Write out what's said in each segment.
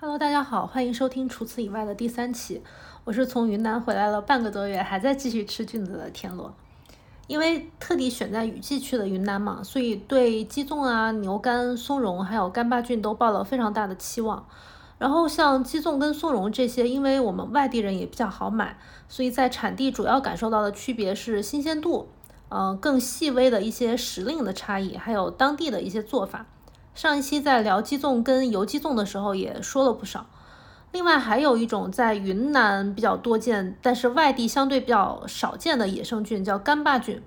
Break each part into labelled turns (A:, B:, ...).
A: Hello，大家好，欢迎收听除此以外的第三期。我是从云南回来了半个多月，还在继续吃菌子的田螺。因为特地选在雨季去的云南嘛，所以对鸡枞啊、牛肝、松茸还有干巴菌都抱了非常大的期望。然后像鸡枞跟松茸这些，因为我们外地人也比较好买，所以在产地主要感受到的区别是新鲜度，呃，更细微的一些时令的差异，还有当地的一些做法。上一期在聊鸡枞跟油鸡枞的时候也说了不少。另外还有一种在云南比较多见，但是外地相对比较少见的野生菌叫干巴菌。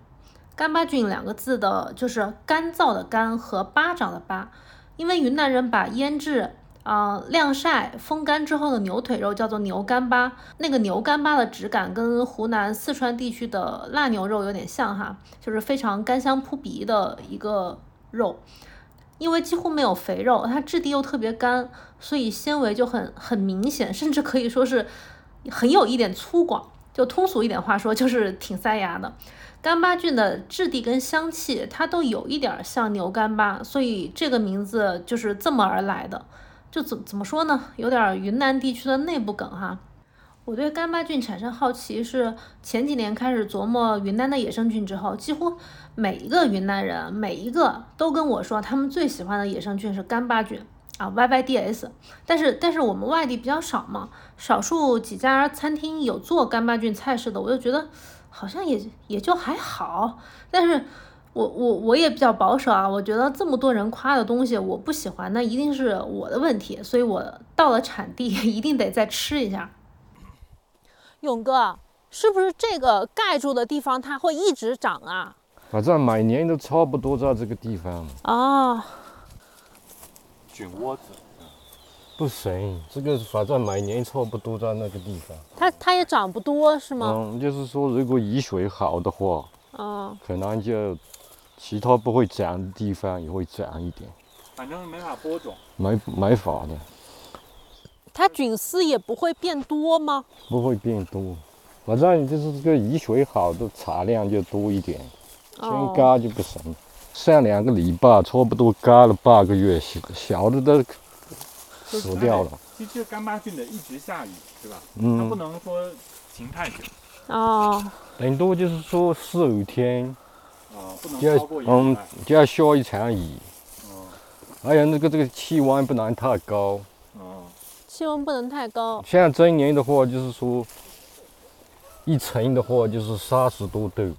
A: 干巴菌两个字的就是干燥的干和巴掌的巴，因为云南人把腌制啊晾晒风干之后的牛腿肉叫做牛干巴，那个牛干巴的质感跟湖南四川地区的腊牛肉有点像哈，就是非常干香扑鼻的一个肉。因为几乎没有肥肉，它质地又特别干，所以纤维就很很明显，甚至可以说是很有一点粗犷。就通俗一点话说，就是挺塞牙的。干巴菌的质地跟香气，它都有一点像牛干巴，所以这个名字就是这么而来的。就怎怎么说呢？有点云南地区的内部梗哈。我对干巴菌产生好奇是前几年开始琢磨云南的野生菌之后，几乎每一个云南人每一个都跟我说，他们最喜欢的野生菌是干巴菌啊，YYDS。但是但是我们外地比较少嘛，少数几家餐厅有做干巴菌菜式的，我就觉得好像也也就还好。但是我我我也比较保守啊，我觉得这么多人夸的东西我不喜欢，那一定是我的问题，所以我到了产地 一定得再吃一下。勇哥，是不是这个盖住的地方它会一直长啊？
B: 反正每年都差不多在这个地方。
A: 啊，
C: 菌窝子。
B: 不行，这个反正每年差不多在那个地方。
A: 它它也长不多是吗？
B: 嗯，就是说如果雨水好的话，
A: 嗯，
B: 可能就其他不会长的地方也会长一点。
C: 反正没法播种。
B: 没没法的。
A: 它菌丝也不会变多吗？
B: 不会变多，反正就是这个雨水好的产量就多一点，天干就不行。上两个礼拜差不多干了半个月，小小的都死掉了。
C: 其实干巴菌的一直下雨，是吧？嗯。它不能说停太久。
A: 哦。
B: 顶多就是说四五天。
C: 啊，不能超过
B: 嗯，就要下一场雨。哦。还有那个这个气温不能太高。
A: 气温不能太高。
B: 像今年的话，就是说一层的话就是三十多度。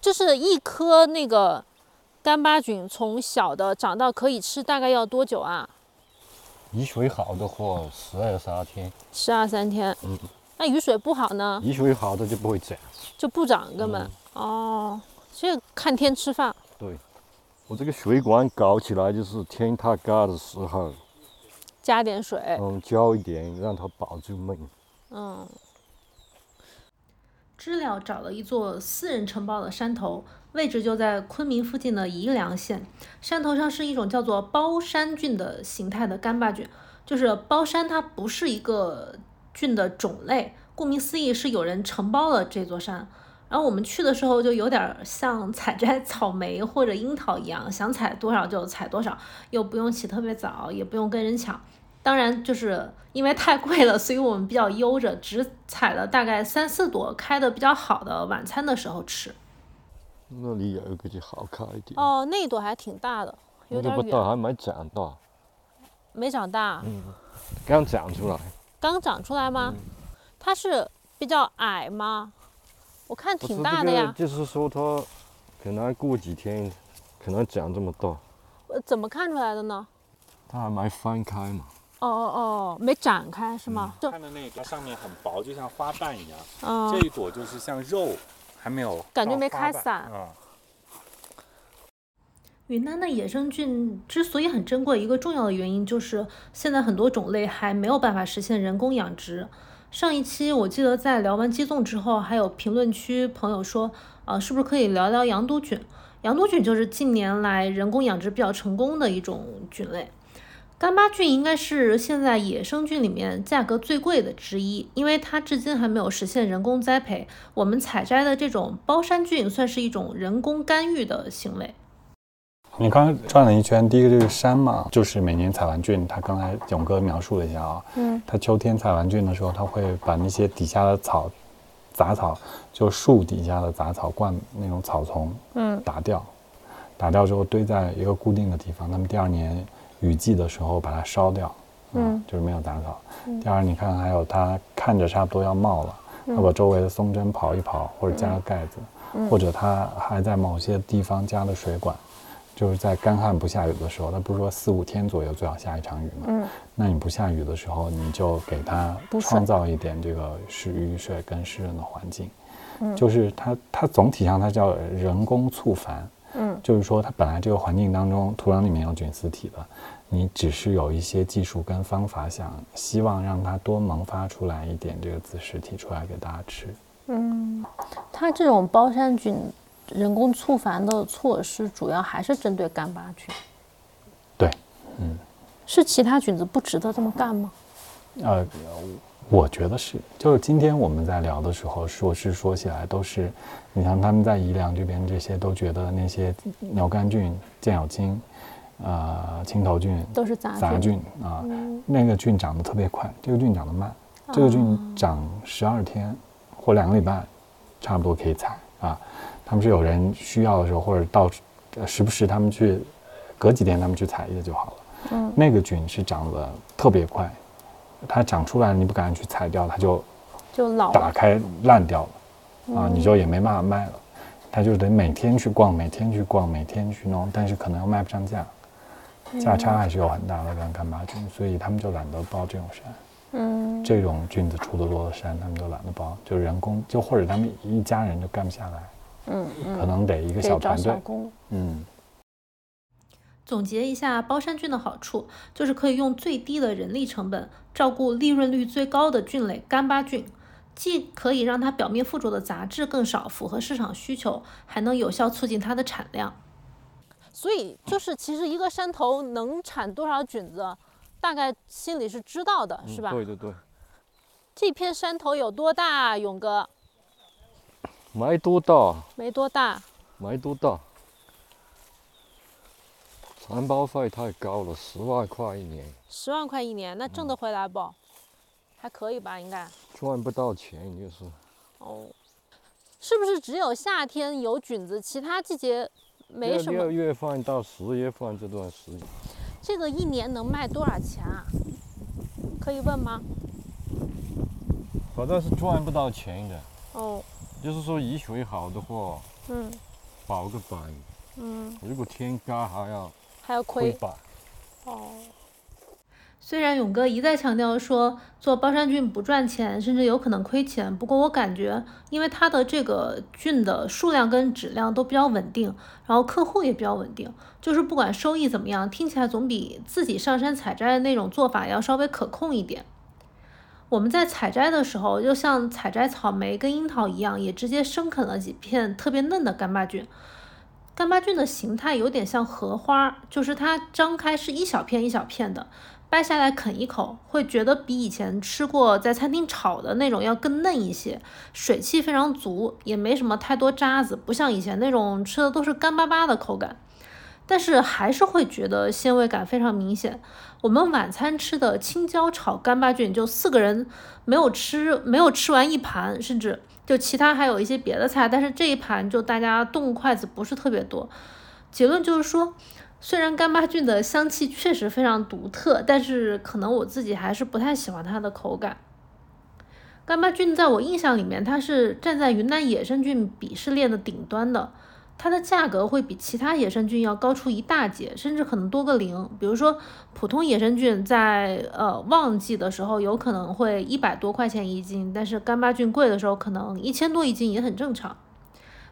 A: 就是一颗那个干巴菌从小的长到可以吃，大概要多久啊？
B: 雨水好的话，十二三天。
A: 十二三天。嗯。那雨水不好呢？
B: 雨水好的就不会长。
A: 就不长根本。哦。所以看天吃饭。
B: 对。我这个水管搞起来就是天太干的时候。
A: 加点水，
B: 嗯，浇一点，让它保住命。
A: 嗯。知了找了一座私人承包的山头，位置就在昆明附近的宜良县。山头上是一种叫做包山菌的形态的干巴菌，就是包山，它不是一个菌的种类，顾名思义是有人承包了这座山。然后我们去的时候就有点像采摘草莓或者樱桃一样，想采多少就采多少，又不用起特别早，也不用跟人抢。当然，就是因为太贵了，所以我们比较悠着，只采了大概三四朵开的比较好的，晚餐的时候吃。
B: 那里有一个就好看一点。
A: 哦，那一朵还挺大的，有点
B: 远。不大，还没长大。
A: 没长大。
B: 嗯，刚长出来。
A: 刚长出来吗？它是比较矮吗？我看挺大的呀，
B: 就是说它可能过几天可能长这么大。
A: 呃，怎么看出来的呢？
B: 它还没翻开嘛。
A: 哦哦哦，没展开是吗？
C: 看的那个上面很薄，就像花瓣一样。嗯。这一朵就是像肉，还没有。
A: 感觉没开散。啊。云南的野生菌之所以很珍贵，一个重要的原因就是现在很多种类还没有办法实现人工养殖。上一期我记得在聊完鸡枞之后，还有评论区朋友说，啊，是不是可以聊聊羊肚菌？羊肚菌就是近年来人工养殖比较成功的一种菌类。干巴菌应该是现在野生菌里面价格最贵的之一，因为它至今还没有实现人工栽培。我们采摘的这种包山菌算是一种人工干预的行为。
D: 你刚刚转了一圈，第一个就是山嘛，就是每年采完菌，他刚才勇哥描述了一下啊，嗯，他秋天采完菌的时候，他会把那些底下的草、杂草，就树底下的杂草、灌那种草丛，嗯，打掉，打掉之后堆在一个固定的地方，那么第二年雨季的时候把它烧掉，嗯，就是没有打扫。第二，你看还有它看着差不多要冒了，他把周围的松针刨一刨，或者加个盖子，或者它还在某些地方加了水管。就是在干旱不下雨的时候，它不是说四五天左右最好下一场雨吗？嗯，那你不下雨的时候，你就给它创造一点这个湿雨水跟湿润的环境。嗯，就是它它总体上它叫人工促繁。嗯，就是说它本来这个环境当中土壤里面有菌丝体的，你只是有一些技术跟方法，想希望让它多萌发出来一点这个子实体出来给大家吃。
A: 嗯，它这种包山菌。人工促繁的措施主要还是针对干巴菌。
D: 对，嗯，
A: 是其他菌子不值得这么干吗？
D: 呃，我觉得是。就是今天我们在聊的时候，说是说起来都是，你像他们在宜良这边这些都觉得那些牛肝菌、箭咬青、呃青头菌
A: 都是杂
D: 菌啊，那个菌长得特别快，这个菌长得慢，这个菌长十二天或两个礼拜，差不多可以采啊。他们是有人需要的时候，或者到时不时他们去，隔几天他们去采一下就好了。嗯，那个菌是长得特别快，它长出来你不敢去采掉，它就
A: 就老
D: 打开烂掉了，啊，你就也没办法卖了。它就得每天去逛，每天去逛，每天去弄，但是可能又卖不上价，价差还是有很大的跟干巴菌，所以他们就懒得包这种山。嗯，这种菌子出的多的山，他们就懒得包，就人工就或者他们一家人就干不下来。嗯，可能得一个小团队。嗯，
A: 总结一下，包山菌的好处就是可以用最低的人力成本照顾利润率最高的菌类干巴菌，既可以让它表面附着的杂质更少，符合市场需求，还能有效促进它的产量。所以，就是其实一个山头能产多少菌子，大概心里是知道的，是吧？
B: 对对对。
A: 这片山头有多大，勇哥？
B: 没多大，
A: 没多大，
B: 没多大。承包费太高了，十万块一年。
A: 十万块一年，那挣得回来不？还可以吧，应该。
B: 赚不到钱就是。
A: 哦，是不是只有夏天有菌子，其他季节没什么？
B: 六月份到十月份这段时间。
A: 这个一年能卖多少钱啊？可以问吗？
B: 反正是赚不到钱的。哦。就是说雨水好的话，嗯，保个本，嗯，如果天干还要
A: 还要亏
B: 本，
A: 哦。虽然勇哥一再强调说做包山菌不赚钱，甚至有可能亏钱，不过我感觉，因为它的这个菌的数量跟质量都比较稳定，然后客户也比较稳定，就是不管收益怎么样，听起来总比自己上山采摘的那种做法要稍微可控一点。我们在采摘的时候，就像采摘草莓跟樱桃一样，也直接生啃了几片特别嫩的干巴菌。干巴菌的形态有点像荷花，就是它张开是一小片一小片的，掰下来啃一口，会觉得比以前吃过在餐厅炒的那种要更嫩一些，水汽非常足，也没什么太多渣子，不像以前那种吃的都是干巴巴的口感。但是还是会觉得鲜味感非常明显。我们晚餐吃的青椒炒干巴菌，就四个人没有吃，没有吃完一盘，甚至就其他还有一些别的菜，但是这一盘就大家动筷子不是特别多。结论就是说，虽然干巴菌的香气确实非常独特，但是可能我自己还是不太喜欢它的口感。干巴菌在我印象里面，它是站在云南野生菌鄙视链的顶端的。它的价格会比其他野生菌要高出一大截，甚至可能多个零。比如说，普通野生菌在呃旺季的时候有可能会一百多块钱一斤，但是干巴菌贵的时候可能一千多一斤也很正常。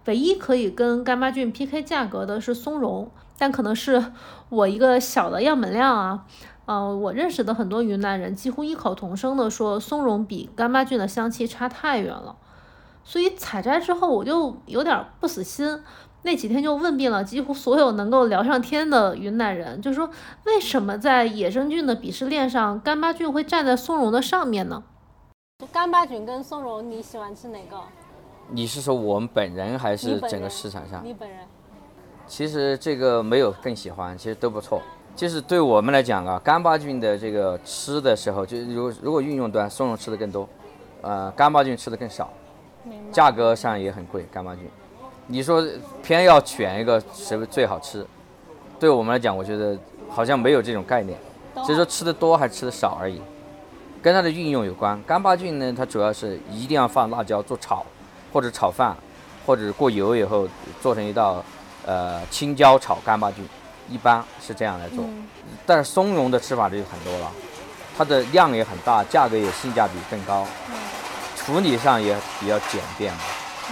A: 唯一可以跟干巴菌 PK 价格的是松茸，但可能是我一个小的样本量啊。呃，我认识的很多云南人几乎异口同声的说，松茸比干巴菌的香气差太远了。所以采摘之后我就有点不死心。那几天就问遍了几乎所有能够聊上天的云南人，就说为什么在野生菌的鄙视链上，干巴菌会站在松茸的上面呢？干巴菌跟松茸，你喜欢吃哪个？
E: 你是说我们本人还是整个市场上？
A: 你本人。
E: 其实这个没有更喜欢，其实都不错。就是对我们来讲啊，干巴菌的这个吃的时候，就如如果运用端松茸吃的更多，呃，干巴菌吃的更少，价格上也很贵。干巴菌，你说偏要选一个什么最好吃？对我们来讲，我觉得好像没有这种概念，只是说吃的多还是吃的少而已，跟它的运用有关。干巴菌呢，它主要是一定要放辣椒做炒，或者炒饭，或者过油以后做成一道，呃，青椒炒干巴菌。一般是这样来做，但是松茸的吃法就很多了，它的量也很大，价格也性价比更高，处理上也比较简便嘛，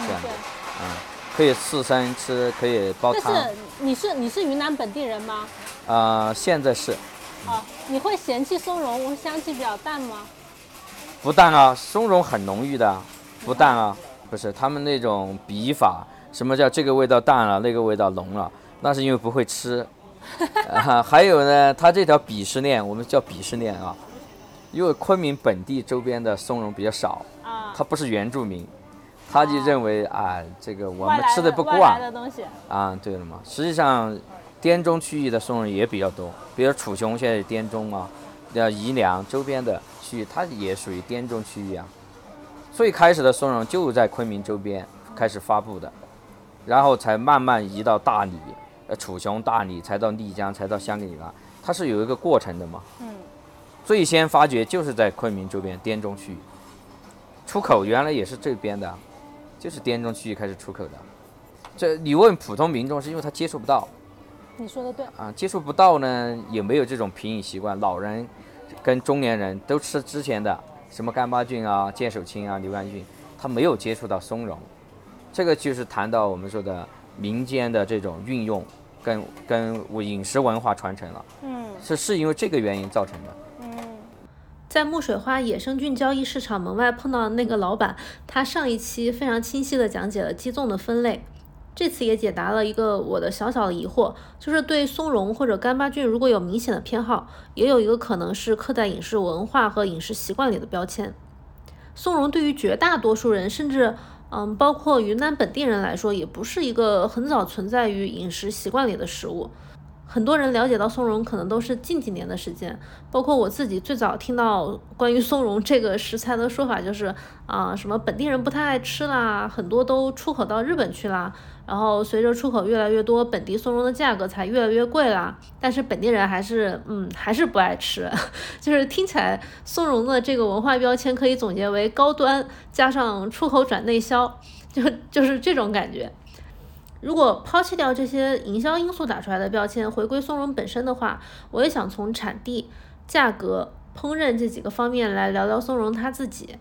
E: 这样的，嗯，可以刺身吃，可以煲汤。
A: 但是你是你是云南本地人吗？
E: 呃，现在是。
A: 啊，你会嫌弃松茸香气比较淡吗？
E: 不淡啊，松茸很浓郁的，不淡啊，不是他们那种笔法，什么叫这个味道淡了，那个味道浓了，那是因为不会吃。啊，还有呢，它这条鄙视链，我们叫鄙视链啊，因为昆明本地周边的松茸比较少，啊，它不是原住民，他就认为啊，这个我们吃
A: 的
E: 不惯
A: 的东西
E: 啊，对了嘛，实际上滇中区域的松茸也比较多，比如楚雄现在是滇中啊，要宜良周边的区域，它也属于滇中区域啊。最开始的松茸就在昆明周边开始发布的，然后才慢慢移到大理。呃，楚雄、大理，才到丽江，才到香格里拉，它是有一个过程的嘛。嗯。最先发掘就是在昆明周边滇中区域，出口原来也是这边的，就是滇中区域开始出口的。这你问普通民众，是因为他接触不到。
A: 你说的对。
E: 啊，接触不到呢，也没有这种品饮习惯。老人跟中年人都吃之前的什么干巴菌啊、剑手青啊、牛肝菌，他没有接触到松茸。这个就是谈到我们说的。民间的这种运用，跟跟饮食文化传承了，嗯，是是因为这个原因造成的。
A: 在木水花野生菌交易市场门外碰到的那个老板，他上一期非常清晰的讲解了鸡枞的分类，这次也解答了一个我的小小的疑惑，就是对松茸或者干巴菌如果有明显的偏好，也有一个可能是刻在饮食文化和饮食习惯里的标签。松茸对于绝大多数人，甚至嗯，包括云南本地人来说，也不是一个很早存在于饮食习惯里的食物。很多人了解到松茸，可能都是近几年的时间。包括我自己，最早听到关于松茸这个食材的说法，就是啊，什么本地人不太爱吃啦，很多都出口到日本去啦。然后随着出口越来越多，本地松茸的价格才越来越贵啦。但是本地人还是，嗯，还是不爱吃。就是听起来，松茸的这个文化标签可以总结为高端加上出口转内销，就就是这种感觉。如果抛弃掉这些营销因素打出来的标签，回归松茸本身的话，我也想从产地、价格、烹饪这几个方面来聊聊松茸它自己。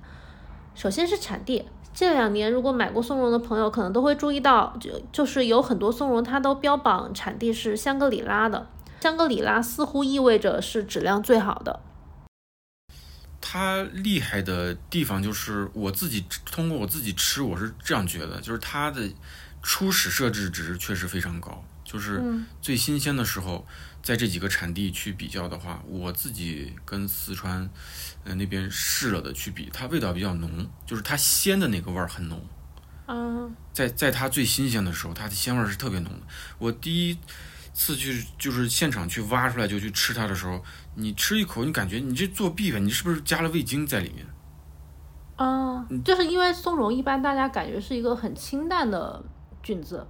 A: 首先是产地，这两年如果买过松茸的朋友，可能都会注意到，就就是有很多松茸它都标榜产地是香格里拉的，香格里拉似乎意味着是质量最好的。
F: 它厉害的地方就是我自己通过我自己吃，我是这样觉得，就是它的。初始设置值确实非常高，就是最新鲜的时候，在这几个产地去比较的话，我自己跟四川，呃那边试了的去比，它味道比较浓，就是它鲜的那个味儿很浓。
A: 嗯，
F: 在在它最新鲜的时候，它的鲜味儿是特别浓的。我第一次去就是现场去挖出来就去吃它的时候，你吃一口，你感觉你这作弊吧？你是不是加了味精在里面？
A: 啊，就是因为松茸一般大家感觉是一个很清淡的。菌子，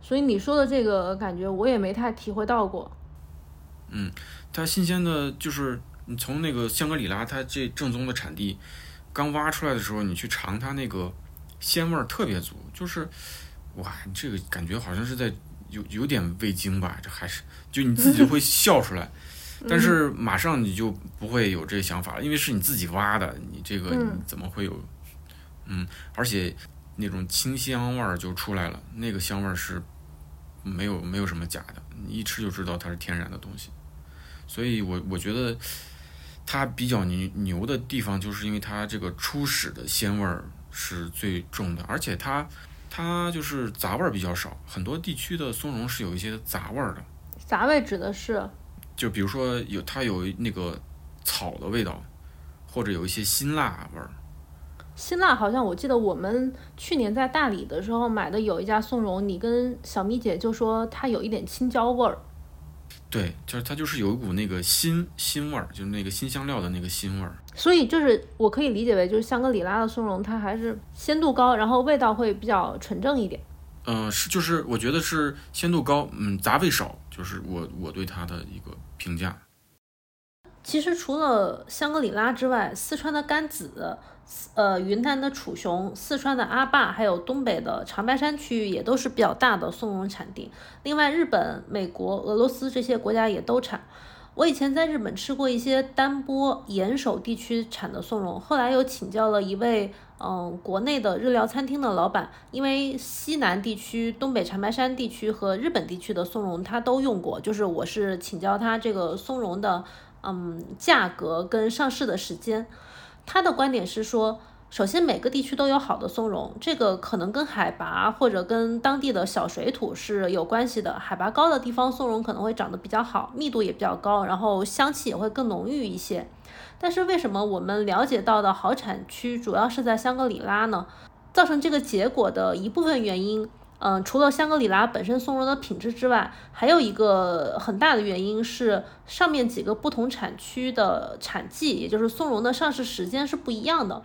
A: 所以你说的这个感觉我也没太体会到过。
F: 嗯，它新鲜的，就是你从那个香格里拉，它这正宗的产地刚挖出来的时候，你去尝它那个鲜味儿特别足，就是哇，这个感觉好像是在有有点味精吧，这还是就你自己会 笑出来，但是马上你就不会有这想法了，因为是你自己挖的，你这个你怎么会有？嗯，而且。那种清香味儿就出来了，那个香味儿是没有没有什么假的，你一吃就知道它是天然的东西。所以我我觉得它比较牛牛的地方，就是因为它这个初始的鲜味儿是最重的，而且它它就是杂味儿比较少。很多地区的松茸是有一些杂味儿的。
A: 杂味指的是？
F: 就比如说有它有那个草的味道，或者有一些辛辣味儿。
A: 辛辣好像我记得我们去年在大理的时候买的有一家松茸，你跟小咪姐就说它有一点青椒味儿。
F: 对，就是它就是有一股那个辛辛味儿，就是那个新香料的那个辛味儿。
A: 所以就是我可以理解为，就是香格里拉的松茸，它还是鲜度高，然后味道会比较纯正一点。
F: 嗯，是就是我觉得是鲜度高，嗯，杂味少，就是我我对它的一个评价。
A: 其实除了香格里拉之外，四川的甘孜。呃，云南的楚雄、四川的阿坝，还有东北的长白山区域也都是比较大的松茸产地。另外，日本、美国、俄罗斯这些国家也都产。我以前在日本吃过一些丹波、岩手地区产的松茸，后来又请教了一位嗯国内的日料餐厅的老板，因为西南地区、东北长白山地区和日本地区的松茸他都用过，就是我是请教他这个松茸的嗯价格跟上市的时间。他的观点是说，首先每个地区都有好的松茸，这个可能跟海拔或者跟当地的小水土是有关系的。海拔高的地方松茸可能会长得比较好，密度也比较高，然后香气也会更浓郁一些。但是为什么我们了解到的好产区主要是在香格里拉呢？造成这个结果的一部分原因。嗯，除了香格里拉本身松茸的品质之外，还有一个很大的原因是上面几个不同产区的产季，也就是松茸的上市时间是不一样的。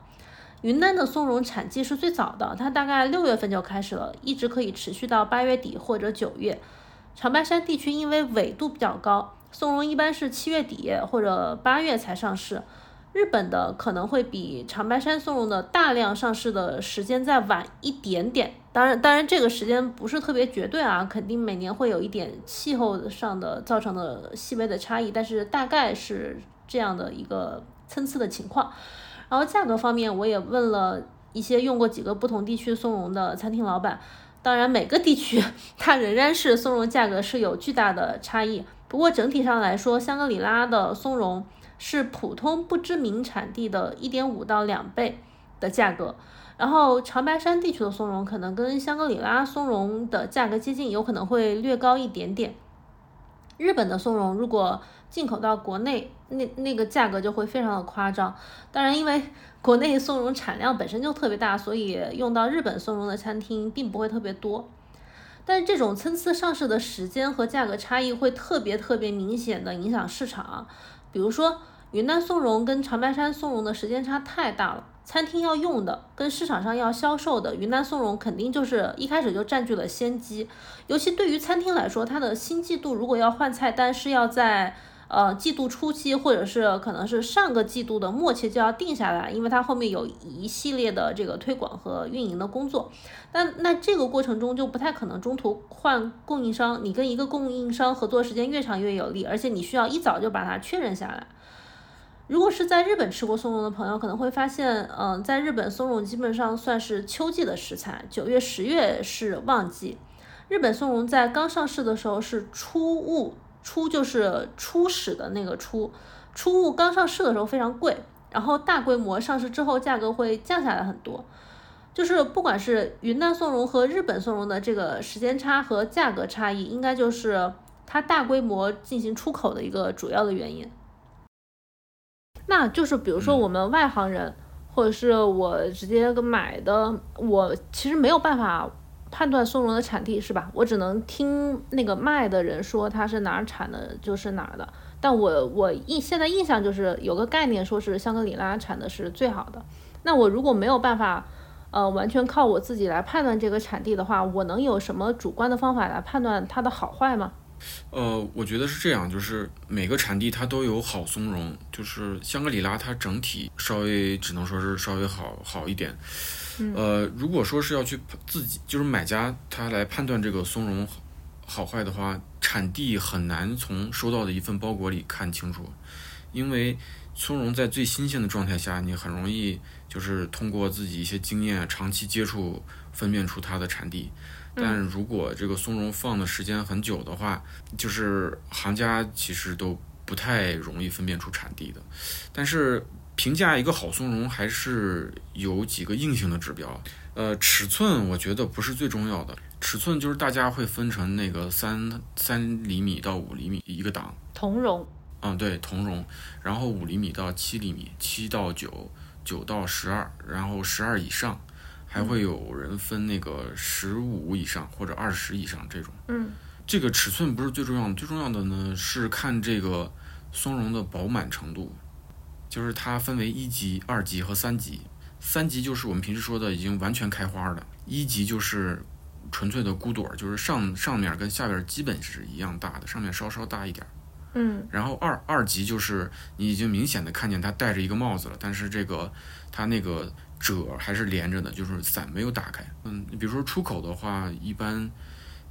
A: 云南的松茸产季是最早的，它大概六月份就开始了，一直可以持续到八月底或者九月。长白山地区因为纬度比较高，松茸一般是七月底或者八月才上市。日本的可能会比长白山松茸的大量上市的时间再晚一点点，当然，当然这个时间不是特别绝对啊，肯定每年会有一点气候上的造成的细微的差异，但是大概是这样的一个参差的情况。然后价格方面，我也问了一些用过几个不同地区松茸的餐厅老板，当然每个地区它仍然是松茸价格是有巨大的差异，不过整体上来说，香格里拉的松茸。是普通不知名产地的一点五到两倍的价格，然后长白山地区的松茸可能跟香格里拉松茸的价格接近，有可能会略高一点点。日本的松茸如果进口到国内，那那个价格就会非常的夸张。当然，因为国内松茸产量本身就特别大，所以用到日本松茸的餐厅并不会特别多。但是这种参差上市的时间和价格差异会特别特别明显的影响市场。比如说，云南松茸跟长白山松茸的时间差太大了，餐厅要用的跟市场上要销售的云南松茸肯定就是一开始就占据了先机。尤其对于餐厅来说，它的新季度如果要换菜单，是要在呃季度初期，或者是可能是上个季度的末期就要定下来，因为它后面有一系列的这个推广和运营的工作。那那这个过程中就不太可能中途换供应商，你跟一个供应商合作时间越长越有利，而且你需要一早就把它确认下来。如果是在日本吃过松茸的朋友，可能会发现，嗯，在日本松茸基本上算是秋季的食材，九月、十月是旺季。日本松茸在刚上市的时候是初物，初就是初始的那个初，初物刚上市的时候非常贵，然后大规模上市之后价格会降下来很多。就是不管是云南松茸和日本松茸的这个时间差和价格差异，应该就是它大规模进行出口的一个主要的原因。那就是比如说我们外行人，或者是我直接买的，我其实没有办法判断松茸的产地，是吧？我只能听那个卖的人说它是哪儿产的，就是哪儿的。但我我印现在印象就是有个概念，说是香格里拉产的是最好的。那我如果没有办法。呃，完全靠我自己来判断这个产地的话，我能有什么主观的方法来判断它的好坏吗？
F: 呃，我觉得是这样，就是每个产地它都有好松茸，就是香格里拉它整体稍微只能说是稍微好好一点。呃，如果说是要去自己就是买家他来判断这个松茸好坏的话，产地很难从收到的一份包裹里看清楚，因为松茸在最新鲜的状态下，你很容易。就是通过自己一些经验、长期接触，分辨出它的产地。但如果这个松茸放的时间很久的话，就是行家其实都不太容易分辨出产地的。但是评价一个好松茸还是有几个硬性的指标。呃，尺寸我觉得不是最重要的，尺寸就是大家会分成那个三三厘米到五厘米一个档。
A: 同蓉。
F: 嗯，对，同蓉。然后五厘米到七厘米，七到九。九到十二，然后十二以上，还会有人分那个十五以上或者二十以上这种。
A: 嗯，
F: 这个尺寸不是最重要的，最重要的呢是看这个松茸的饱满程度，就是它分为一级、二级和三级。三级就是我们平时说的已经完全开花的，一级就是纯粹的孤朵，就是上上面跟下边基本是一样大的，上面稍稍大一点。
A: 嗯，
F: 然后二二级就是你已经明显的看见它戴着一个帽子了，但是这个它那个褶还是连着的，就是伞没有打开。嗯，你比如说出口的话，一般，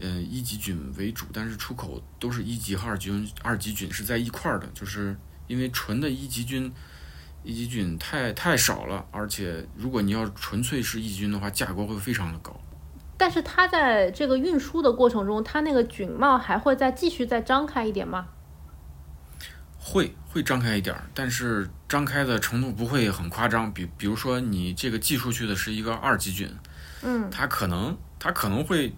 F: 嗯，一级菌为主，但是出口都是一级和二级菌，二级菌是在一块儿的，就是因为纯的一级菌，一级菌太太少了，而且如果你要纯粹是一级菌的话，价格会非常的高。
A: 但是它在这个运输的过程中，它那个菌帽还会再继续再张开一点吗？
F: 会会张开一点儿，但是张开的程度不会很夸张。比比如说你这个寄出去的是一个二级菌，
A: 嗯，
F: 它可能它可能会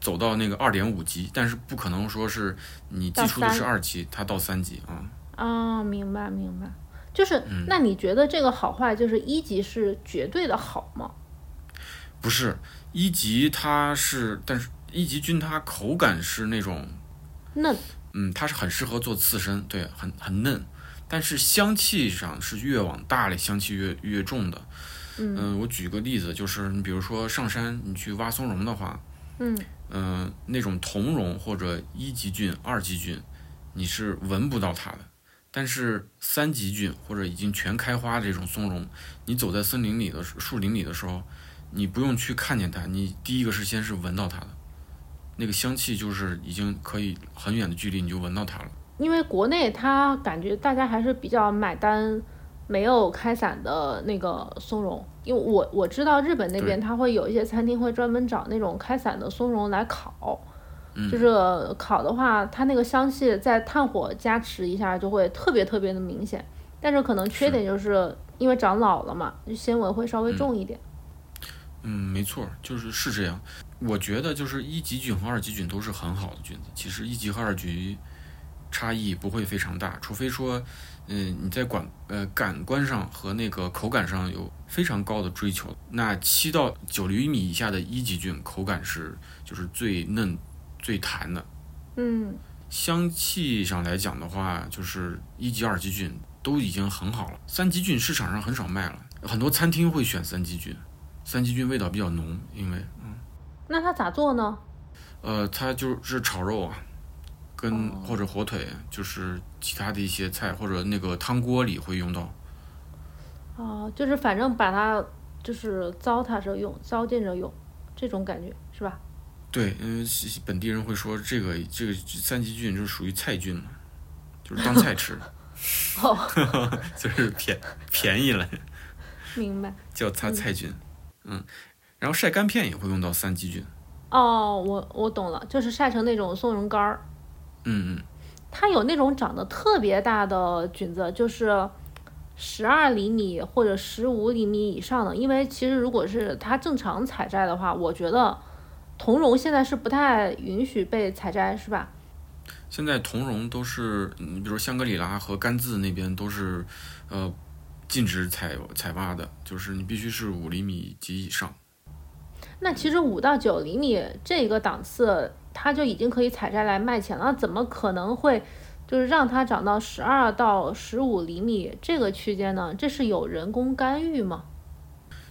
F: 走到那个二点五级，但是不可能说是你寄出的是二级，它到三级啊。
A: 啊，明白明白。就是，那你觉得这个好坏，就是一级是绝对的好吗？
F: 不是，一级它是，但是一级菌它口感是那种
A: 嫩。
F: 嗯，它是很适合做刺身，对，很很嫩，但是香气上是越往大里香气越越重的。
A: 嗯，
F: 我举个例子，就是你比如说上山你去挖松茸的话，
A: 嗯，
F: 嗯，那种同茸或者一级菌、二级菌，你是闻不到它的。但是三级菌或者已经全开花这种松茸，你走在森林里的树林里的时候，你不用去看见它，你第一个是先是闻到它的。那个香气就是已经可以很远的距离你就闻到它了。
A: 因为国内它感觉大家还是比较买单没有开伞的那个松茸，因为我我知道日本那边它会有一些餐厅会专门找那种开伞的松茸来烤，就是烤的话它那个香气在炭火加持一下就会特别特别的明显，但是可能缺点就是因为长老了嘛，纤维会稍微重一点。
F: 嗯，没错，就是是这样。我觉得就是一级菌和二级菌都是很好的菌子。其实一级和二级差异不会非常大，除非说，嗯，你在感呃感官上和那个口感上有非常高的追求。那七到九厘米以下的一级菌口感是就是最嫩、最弹的。
A: 嗯，
F: 香气上来讲的话，就是一级、二级菌都已经很好了。三级菌市场上很少卖了，很多餐厅会选三级菌。三级菌味道比较浓，因为嗯。
A: 那它咋做呢？
F: 呃，它就是炒肉啊，跟或者火腿，就是其他的一些菜或者那个汤锅里会用到。
A: 哦，就是反正把它就是糟蹋着用，糟践着用，这种感觉是吧？
F: 对，嗯，本地人会说这个这个三级菌就是属于菜菌嘛，就是当菜吃。
A: 哦，
F: 就是便便宜了。
A: 明白。
F: 叫它菜菌，嗯。然后晒干片也会用到三级菌。
A: 哦，我我懂了，就是晒成那种松茸干儿。
F: 嗯嗯。
A: 它有那种长得特别大的菌子，就是十二厘米或者十五厘米以上的。因为其实如果是它正常采摘的话，我觉得桐茸现在是不太允许被采摘，是吧？
F: 现在桐茸都是，你比如香格里拉和甘孜那边都是，呃，禁止采采挖的，就是你必须是五厘米及以上。
A: 那其实五到九厘米这个档次，它就已经可以采摘来卖钱了。怎么可能会就是让它长到十二到十五厘米这个区间呢？这是有人工干预吗？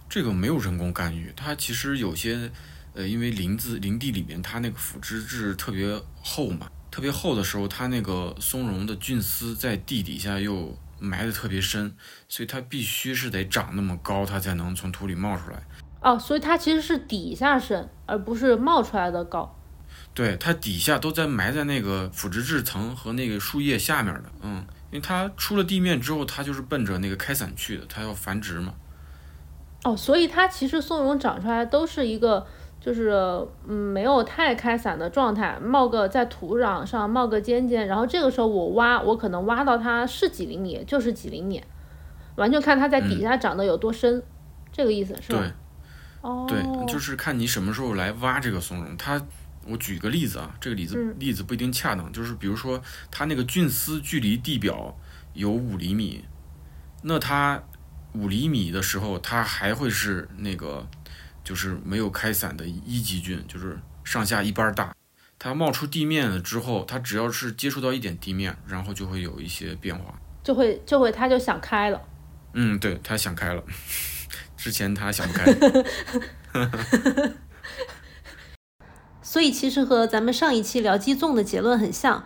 F: 这个没有人工干预，它其实有些，呃，因为林子林地里面它那个腐殖质特别厚嘛，特别厚的时候，它那个松茸的菌丝在地底下又埋得特别深，所以它必须是得长那么高，它才能从土里冒出来。
A: 哦，所以它其实是底下深，而不是冒出来的高。
F: 对，它底下都在埋在那个腐殖质层和那个树叶下面的，嗯，因为它出了地面之后，它就是奔着那个开伞去的，它要繁殖嘛。
A: 哦，所以它其实松茸长出来都是一个，就是嗯没有太开伞的状态，冒个在土壤上冒个尖尖，然后这个时候我挖，我可能挖到它是几厘米就是几厘米，完全看它在底下长得有多深，这个意思是吧？
F: 对。对，就是看你什么时候来挖这个松茸。它，我举个例子啊，这个例子例子不一定恰当。就是比如说，它那个菌丝距离地表有五厘米，那它五厘米的时候，它还会是那个就是没有开伞的一级菌，就是上下一般大。它冒出地面了之后，它只要是接触到一点地面，然后就会有一些变化，
A: 就会就会它就想开了。
F: 嗯，对，它想开了。之前它想不开。
A: 所以其实和咱们上一期聊鸡枞的结论很像。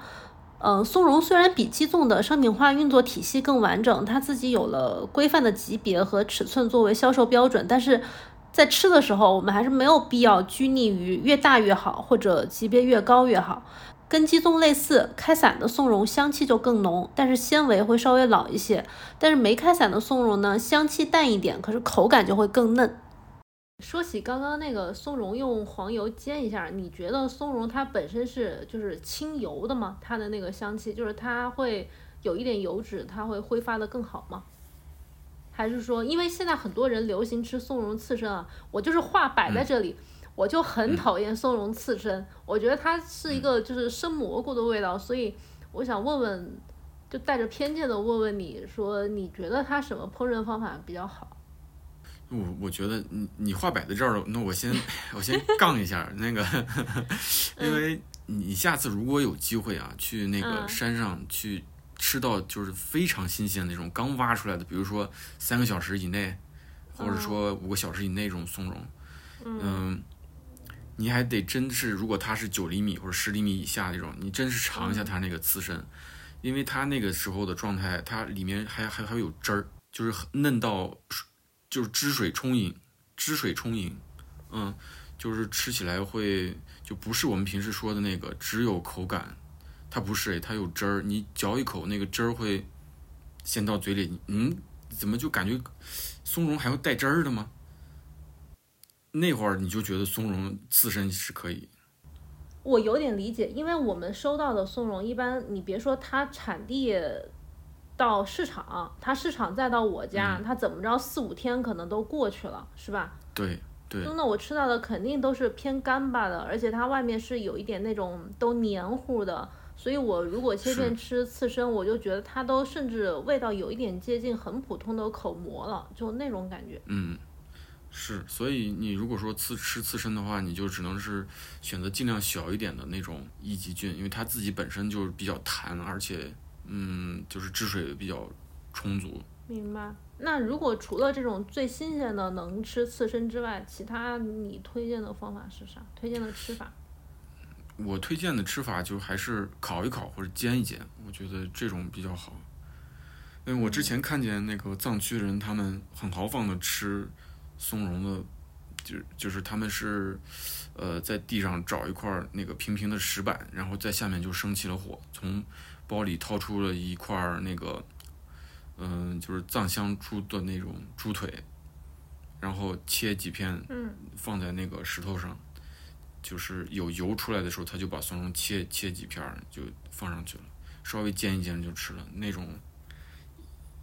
A: 嗯，松茸虽然比鸡枞的商品化运作体系更完整，它自己有了规范的级别和尺寸作为销售标准，但是。在吃的时候，我们还是没有必要拘泥于越大越好，或者级别越高越好。跟鸡枞类似，开伞的松茸香气就更浓，但是纤维会稍微老一些。但是没开伞的松茸呢，香气淡一点，可是口感就会更嫩。说起刚刚那个松茸用黄油煎一下，你觉得松茸它本身是就是清油的吗？它的那个香气就是它会有一点油脂，它会挥发的更好吗？还是说，因为现在很多人流行吃松茸刺身啊，我就是话摆在这里，我就很讨厌松茸刺身，我觉得它是一个就是生蘑菇的味道，所以我想问问，就带着偏见的问问你说，你觉得它什么烹饪方法比较好？
F: 我我觉得你你话摆在这儿了，那我先我先 杠一下那个，因为你下次如果有机会啊，去那个山上去。吃到就是非常新鲜的那种刚挖出来的，比如说三个小时以内，或者说五个小时以内这种松茸，嗯，你还得真是，如果它是九厘米或者十厘米以下那种，你真是尝一下它那个刺身，因为它那个时候的状态，它里面还还还有汁儿，就是嫩到就是汁水充盈，汁水充盈，嗯，就是吃起来会就不是我们平时说的那个只有口感。它不是它有汁儿，你嚼一口，那个汁儿会先到嘴里。嗯，怎么就感觉松茸还要带汁儿的吗？那会儿你就觉得松茸刺身是可以。
A: 我有点理解，因为我们收到的松茸，一般你别说它产地到市场，它市场再到我家，它怎么着四五天可能都过去了，是吧？
F: 对对。
A: 那我吃到的肯定都是偏干巴的，而且它外面是有一点那种都黏糊的。所以，我如果切片吃刺身，我就觉得它都甚至味道有一点接近很普通的口蘑了，就那种感觉。
F: 嗯，是。所以你如果说刺吃刺身的话，你就只能是选择尽量小一点的那种一级菌，因为它自己本身就是比较弹，而且嗯，就是汁水比较充足。
A: 明白。那如果除了这种最新鲜的能吃刺身之外，其他你推荐的方法是啥？推荐的吃法？
F: 我推荐的吃法就还是烤一烤或者煎一煎，我觉得这种比较好。因为我之前看见那个藏区的人，他们很豪放的吃松茸的，就就是他们是，呃，在地上找一块那个平平的石板，然后在下面就生起了火，从包里掏出了一块那个，嗯，就是藏香猪的那种猪腿，然后切几片，放在那个石头上。就是有油出来的时候，他就把松茸切切几片就放上去了，稍微煎一煎就吃了，那种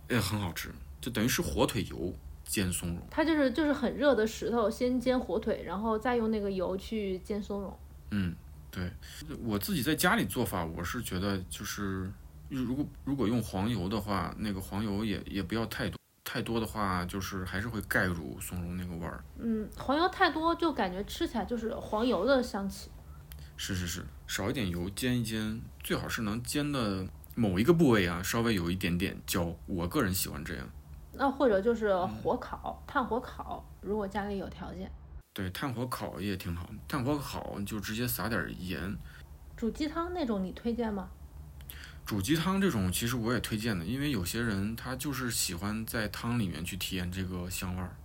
F: 也很好吃，就等于是火腿油煎松茸。
A: 它就是就是很热的石头，先煎火腿，然后再用那个油去煎松茸。
F: 嗯，对，我自己在家里做法，我是觉得就是如果如果用黄油的话，那个黄油也也不要太多。太多的话，就是还是会盖住松茸那个味儿。
A: 嗯，黄油太多就感觉吃起来就是黄油的香气。
F: 是是是，少一点油煎一煎，最好是能煎的某一个部位啊，稍微有一点点焦。我个人喜欢这样。
A: 那或者就是火烤，炭火烤，如果家里有条件。
F: 对，炭火烤也挺好。炭火烤就直接撒点盐。
A: 煮鸡汤那种你推荐吗？
F: 煮鸡汤这种其实我也推荐的，因为有些人他就是喜欢在汤里面去体验这个香味儿。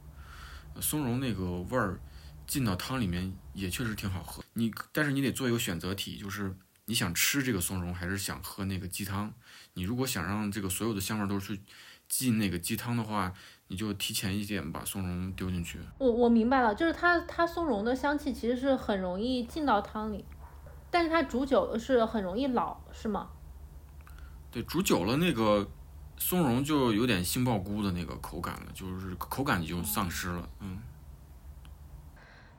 F: 松茸那个味儿进到汤里面也确实挺好喝。你但是你得做一个选择题，就是你想吃这个松茸还是想喝那个鸡汤。你如果想让这个所有的香味都是进那个鸡汤的话，你就提前一点把松茸丢进去。
A: 我我明白了，就是它它松茸的香气其实是很容易进到汤里，但是它煮久是很容易老，是吗？
F: 对，煮久了那个松茸就有点杏鲍菇的那个口感了，就是口感就丧失了。嗯。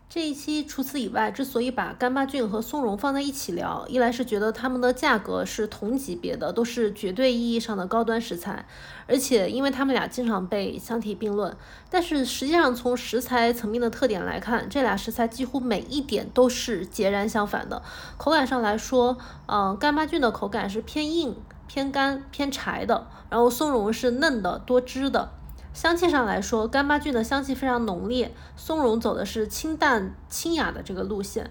A: 这一期除此以外，之所以把干巴菌和松茸放在一起聊，一来是觉得它们的价格是同级别的，都是绝对意义上的高端食材，而且因为它们俩经常被相提并论。但是实际上从食材层面的特点来看，这俩食材几乎每一点都是截然相反的。口感上来说，嗯，干巴菌的口感是偏硬、偏干、偏柴的，然后松茸是嫩的、多汁的。香气上来说，干巴菌的香气非常浓烈，松茸走的是清淡清雅的这个路线。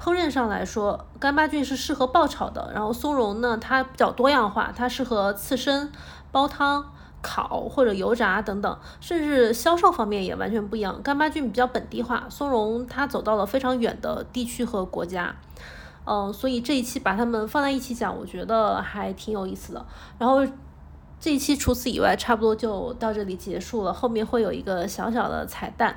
A: 烹饪上来说，干巴菌是适合爆炒的，然后松茸呢，它比较多样化，它适合刺身、煲汤、烤或者油炸等等，甚至销售方面也完全不一样。干巴菌比较本地化，松茸它走到了非常远的地区和国家。嗯，所以这一期把它们放在一起讲，我觉得还挺有意思的。然后。这一期除此以外，差不多就到这里结束了。后面会有一个小小的彩蛋，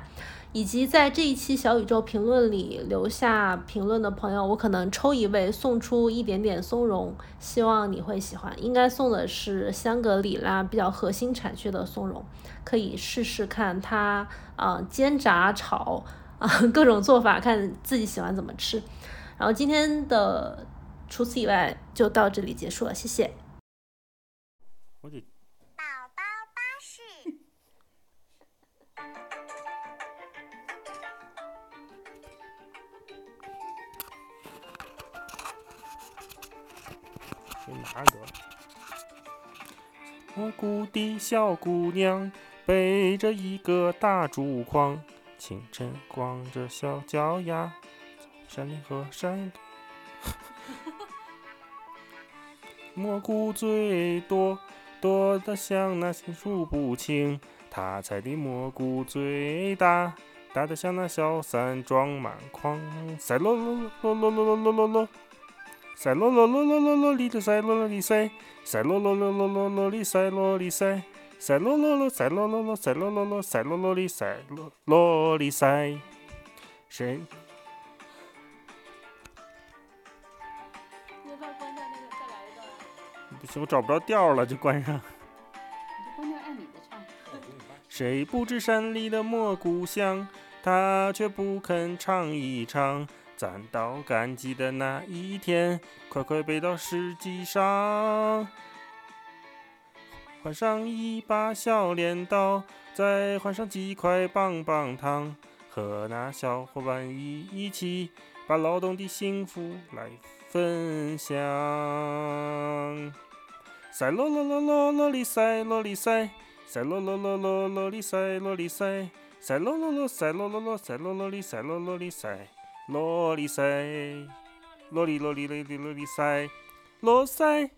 A: 以及在这一期小宇宙评论里留下评论的朋友，我可能抽一位送出一点点松茸，希望你会喜欢。应该送的是香格里拉比较核心产区的松茸，可以试试看它啊煎炸炒啊各种做法，看自己喜欢怎么吃。然后今天的除此以外就到这里结束了，谢谢。宝宝巴士。
G: 哪个？蘑菇的小姑娘背着一个大竹筐，清晨光着小脚丫，山里和山。蘑菇最多。多得像那些数不清，他采的蘑菇最大，大得像那小伞装满筐。塞罗罗罗罗罗罗罗罗，塞罗罗罗罗罗罗里的塞罗罗里塞，塞罗罗罗罗罗罗里塞罗里塞，塞罗罗罗塞罗罗罗塞罗罗罗塞罗罗里塞罗罗里塞。谁？行，我找不着调了，就关上。谁不知山里的蘑菇香，他却不肯尝一尝。攒到赶集的那一天，快快背到石级上，换上一把小镰刀，再换上几块棒棒糖，和那小伙伴一一起，把劳动的幸福来分享。サイロロロロロリサイロリサイサイロロロロロリサイロリサイサイロロロサイロロロサイロロリサイロロリサイロリサイロリロリロリロリサイロサイ